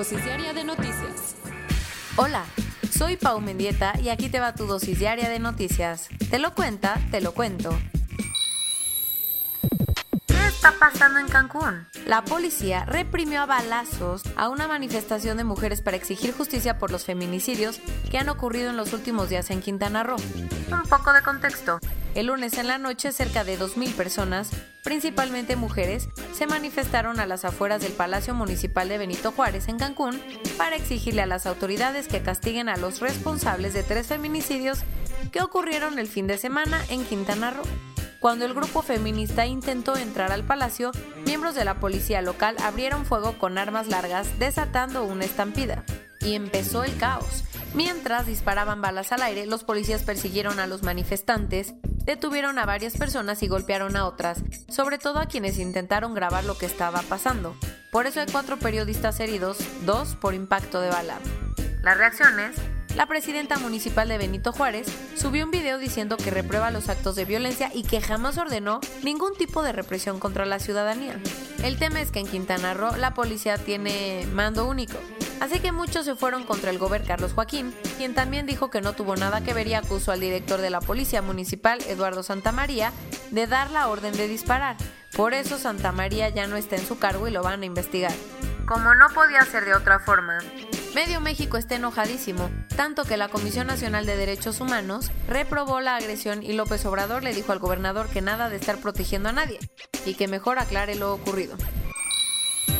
dosis diaria de noticias. Hola, soy Pau Mendieta y aquí te va tu dosis diaria de noticias. Te lo cuenta, te lo cuento. ¿Qué está pasando en Cancún? La policía reprimió a balazos a una manifestación de mujeres para exigir justicia por los feminicidios que han ocurrido en los últimos días en Quintana Roo. Un poco de contexto. El lunes en la noche, cerca de 2.000 personas, principalmente mujeres, se manifestaron a las afueras del Palacio Municipal de Benito Juárez en Cancún para exigirle a las autoridades que castiguen a los responsables de tres feminicidios que ocurrieron el fin de semana en Quintana Roo. Cuando el grupo feminista intentó entrar al palacio, miembros de la policía local abrieron fuego con armas largas, desatando una estampida. Y empezó el caos. Mientras disparaban balas al aire, los policías persiguieron a los manifestantes, detuvieron a varias personas y golpearon a otras, sobre todo a quienes intentaron grabar lo que estaba pasando. Por eso hay cuatro periodistas heridos, dos por impacto de bala. Las reacciones la presidenta municipal de Benito Juárez subió un video diciendo que reprueba los actos de violencia y que jamás ordenó ningún tipo de represión contra la ciudadanía. El tema es que en Quintana Roo la policía tiene mando único, así que muchos se fueron contra el gobernador Carlos Joaquín, quien también dijo que no tuvo nada que ver y acusó al director de la policía municipal, Eduardo Santamaría, de dar la orden de disparar. Por eso Santamaría ya no está en su cargo y lo van a investigar. Como no podía ser de otra forma, Medio México está enojadísimo, tanto que la Comisión Nacional de Derechos Humanos reprobó la agresión y López Obrador le dijo al gobernador que nada de estar protegiendo a nadie y que mejor aclare lo ocurrido.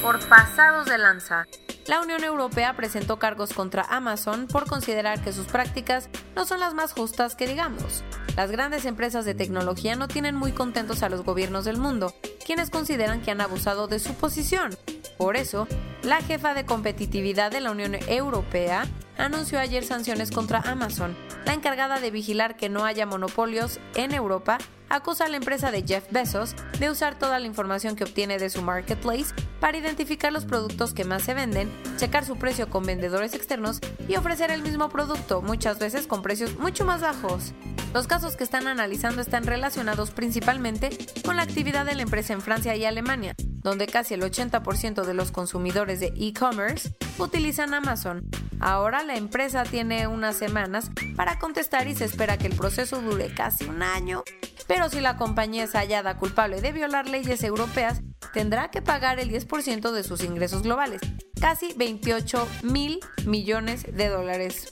Por pasados de lanza. La Unión Europea presentó cargos contra Amazon por considerar que sus prácticas no son las más justas que digamos. Las grandes empresas de tecnología no tienen muy contentos a los gobiernos del mundo, quienes consideran que han abusado de su posición. Por eso, la jefa de competitividad de la Unión Europea anunció ayer sanciones contra Amazon. La encargada de vigilar que no haya monopolios en Europa acusa a la empresa de Jeff Bezos de usar toda la información que obtiene de su marketplace para identificar los productos que más se venden, checar su precio con vendedores externos y ofrecer el mismo producto, muchas veces con precios mucho más bajos. Los casos que están analizando están relacionados principalmente con la actividad de la empresa en Francia y Alemania, donde casi el 80% de los consumidores de e-commerce utilizan Amazon. Ahora la empresa tiene unas semanas para contestar y se espera que el proceso dure casi un año. Pero si la compañía es hallada culpable de violar leyes europeas, tendrá que pagar el 10% de sus ingresos globales, casi 28 mil millones de dólares.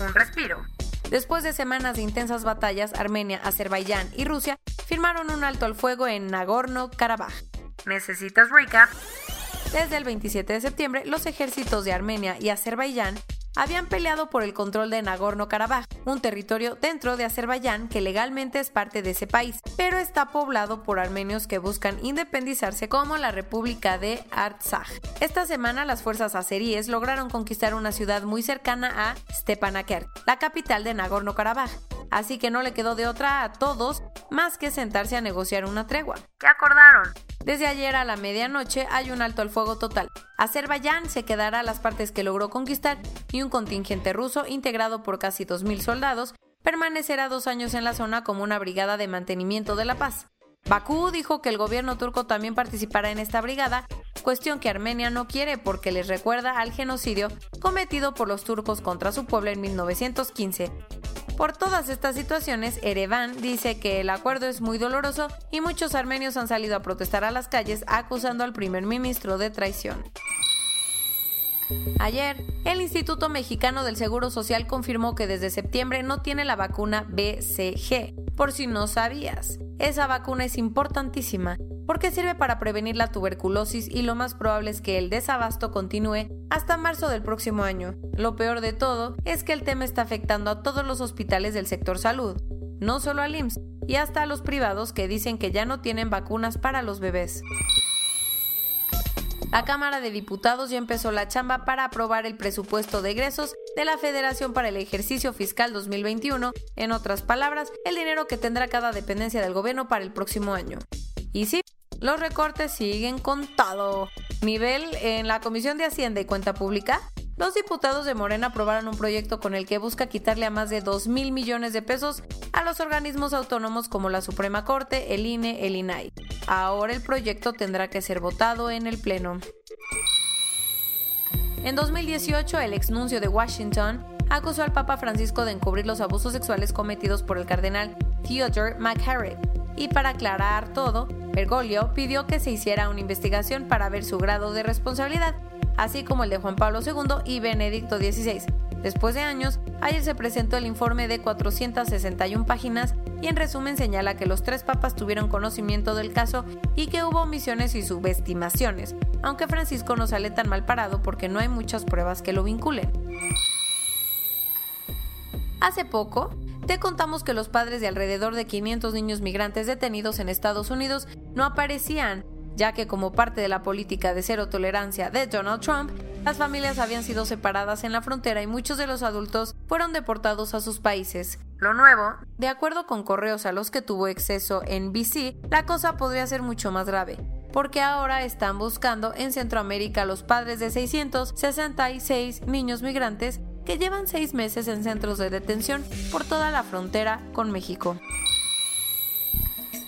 Un respiro. Después de semanas de intensas batallas, Armenia, Azerbaiyán y Rusia firmaron un alto al fuego en Nagorno-Karabaj. ¿Necesitas recap? Desde el 27 de septiembre, los ejércitos de Armenia y Azerbaiyán habían peleado por el control de Nagorno-Karabaj, un territorio dentro de Azerbaiyán que legalmente es parte de ese país, pero está poblado por armenios que buscan independizarse como la República de Artsaj. Esta semana las fuerzas azeríes lograron conquistar una ciudad muy cercana a Stepanakert, la capital de Nagorno-Karabaj, así que no le quedó de otra a todos más que sentarse a negociar una tregua. ¿Qué acordaron? Desde ayer a la medianoche hay un alto al fuego total. Azerbaiyán se quedará a las partes que logró conquistar y un contingente ruso integrado por casi 2.000 soldados permanecerá dos años en la zona como una brigada de mantenimiento de la paz. Bakú dijo que el gobierno turco también participará en esta brigada, cuestión que Armenia no quiere porque les recuerda al genocidio cometido por los turcos contra su pueblo en 1915. Por todas estas situaciones, Ereván dice que el acuerdo es muy doloroso y muchos armenios han salido a protestar a las calles acusando al primer ministro de traición. Ayer, el Instituto Mexicano del Seguro Social confirmó que desde septiembre no tiene la vacuna BCG, por si no sabías. Esa vacuna es importantísima porque sirve para prevenir la tuberculosis y lo más probable es que el desabasto continúe hasta marzo del próximo año. Lo peor de todo es que el tema está afectando a todos los hospitales del sector salud. no solo al IMSS, y hasta a los privados que dicen que ya no tienen vacunas para los bebés. La Cámara de Diputados ya empezó la chamba para aprobar el presupuesto de egresos de la Federación para el ejercicio fiscal 2021, en otras palabras, el dinero que tendrá cada dependencia del gobierno para el próximo año. Y sí, los recortes siguen contado. Nivel en la Comisión de Hacienda y Cuenta Pública, los diputados de Morena aprobaron un proyecto con el que busca quitarle a más de 2 mil millones de pesos a los organismos autónomos como la Suprema Corte, el INE, el INAI. Ahora el proyecto tendrá que ser votado en el Pleno. En 2018, el exnuncio de Washington acusó al Papa Francisco de encubrir los abusos sexuales cometidos por el cardenal Theodore McCarrick. Y para aclarar todo, Bergoglio pidió que se hiciera una investigación para ver su grado de responsabilidad así como el de Juan Pablo II y Benedicto XVI. Después de años, ayer se presentó el informe de 461 páginas y en resumen señala que los tres papas tuvieron conocimiento del caso y que hubo omisiones y subestimaciones, aunque Francisco no sale tan mal parado porque no hay muchas pruebas que lo vinculen. Hace poco, te contamos que los padres de alrededor de 500 niños migrantes detenidos en Estados Unidos no aparecían ya que como parte de la política de cero tolerancia de Donald Trump, las familias habían sido separadas en la frontera y muchos de los adultos fueron deportados a sus países. Lo nuevo, de acuerdo con correos a los que tuvo exceso en BC, la cosa podría ser mucho más grave, porque ahora están buscando en Centroamérica los padres de 666 niños migrantes que llevan seis meses en centros de detención por toda la frontera con México.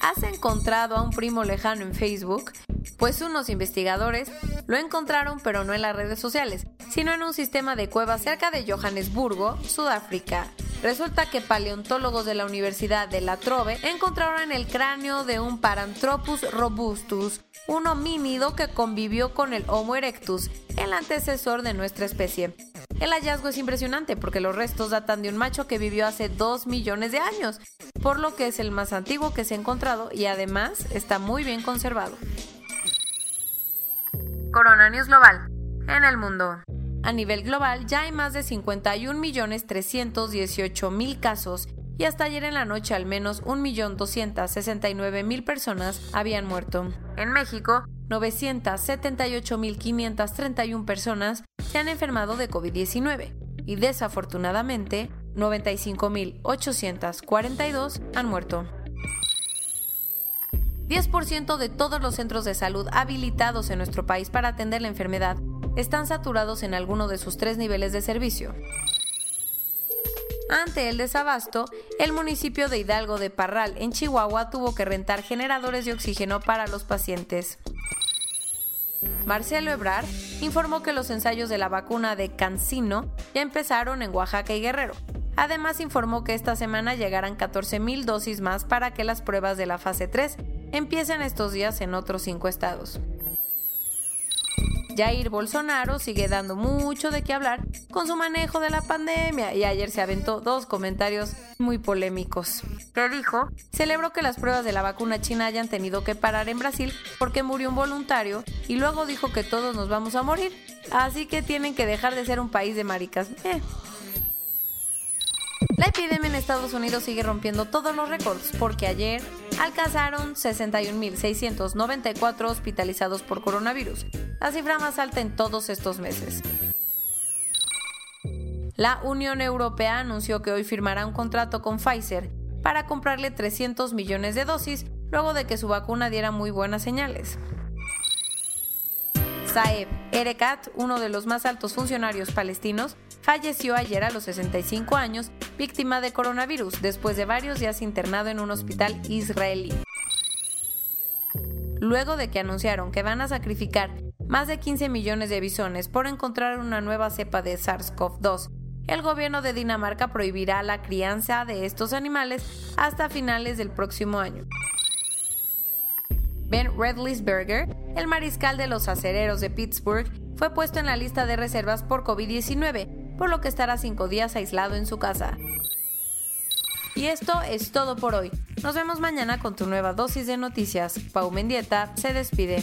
¿Has encontrado a un primo lejano en Facebook? Pues unos investigadores lo encontraron pero no en las redes sociales, sino en un sistema de cuevas cerca de Johannesburgo, Sudáfrica. Resulta que paleontólogos de la Universidad de La Trobe encontraron el cráneo de un Paranthropus robustus, un homínido que convivió con el Homo erectus, el antecesor de nuestra especie. El hallazgo es impresionante porque los restos datan de un macho que vivió hace 2 millones de años, por lo que es el más antiguo que se ha encontrado y además está muy bien conservado. Corona Global. En el mundo. A nivel global ya hay más de 51.318.000 casos y hasta ayer en la noche al menos 1.269.000 personas habían muerto. En México, 978.531 personas se han enfermado de COVID-19 y desafortunadamente 95.842 han muerto. 10% de todos los centros de salud habilitados en nuestro país para atender la enfermedad están saturados en alguno de sus tres niveles de servicio. Ante el desabasto, el municipio de Hidalgo de Parral, en Chihuahua, tuvo que rentar generadores de oxígeno para los pacientes. Marcelo Ebrard informó que los ensayos de la vacuna de Cancino ya empezaron en Oaxaca y Guerrero, Además informó que esta semana llegarán 14.000 dosis más para que las pruebas de la fase 3 empiecen estos días en otros cinco estados. Jair Bolsonaro sigue dando mucho de qué hablar con su manejo de la pandemia y ayer se aventó dos comentarios muy polémicos. ¿Qué dijo? Celebró que las pruebas de la vacuna china hayan tenido que parar en Brasil porque murió un voluntario y luego dijo que todos nos vamos a morir, así que tienen que dejar de ser un país de maricas. Eh, la epidemia en Estados Unidos sigue rompiendo todos los récords porque ayer alcanzaron 61.694 hospitalizados por coronavirus, la cifra más alta en todos estos meses. La Unión Europea anunció que hoy firmará un contrato con Pfizer para comprarle 300 millones de dosis luego de que su vacuna diera muy buenas señales. Saeb Erekat, uno de los más altos funcionarios palestinos, falleció ayer a los 65 años víctima de coronavirus después de varios días internado en un hospital israelí. Luego de que anunciaron que van a sacrificar más de 15 millones de bisones por encontrar una nueva cepa de SARS-CoV-2, el gobierno de Dinamarca prohibirá la crianza de estos animales hasta finales del próximo año. Ben Redlisberger, el mariscal de los acereros de Pittsburgh, fue puesto en la lista de reservas por COVID-19, por lo que estará cinco días aislado en su casa. Y esto es todo por hoy. Nos vemos mañana con tu nueva dosis de noticias. Pau Mendieta se despide.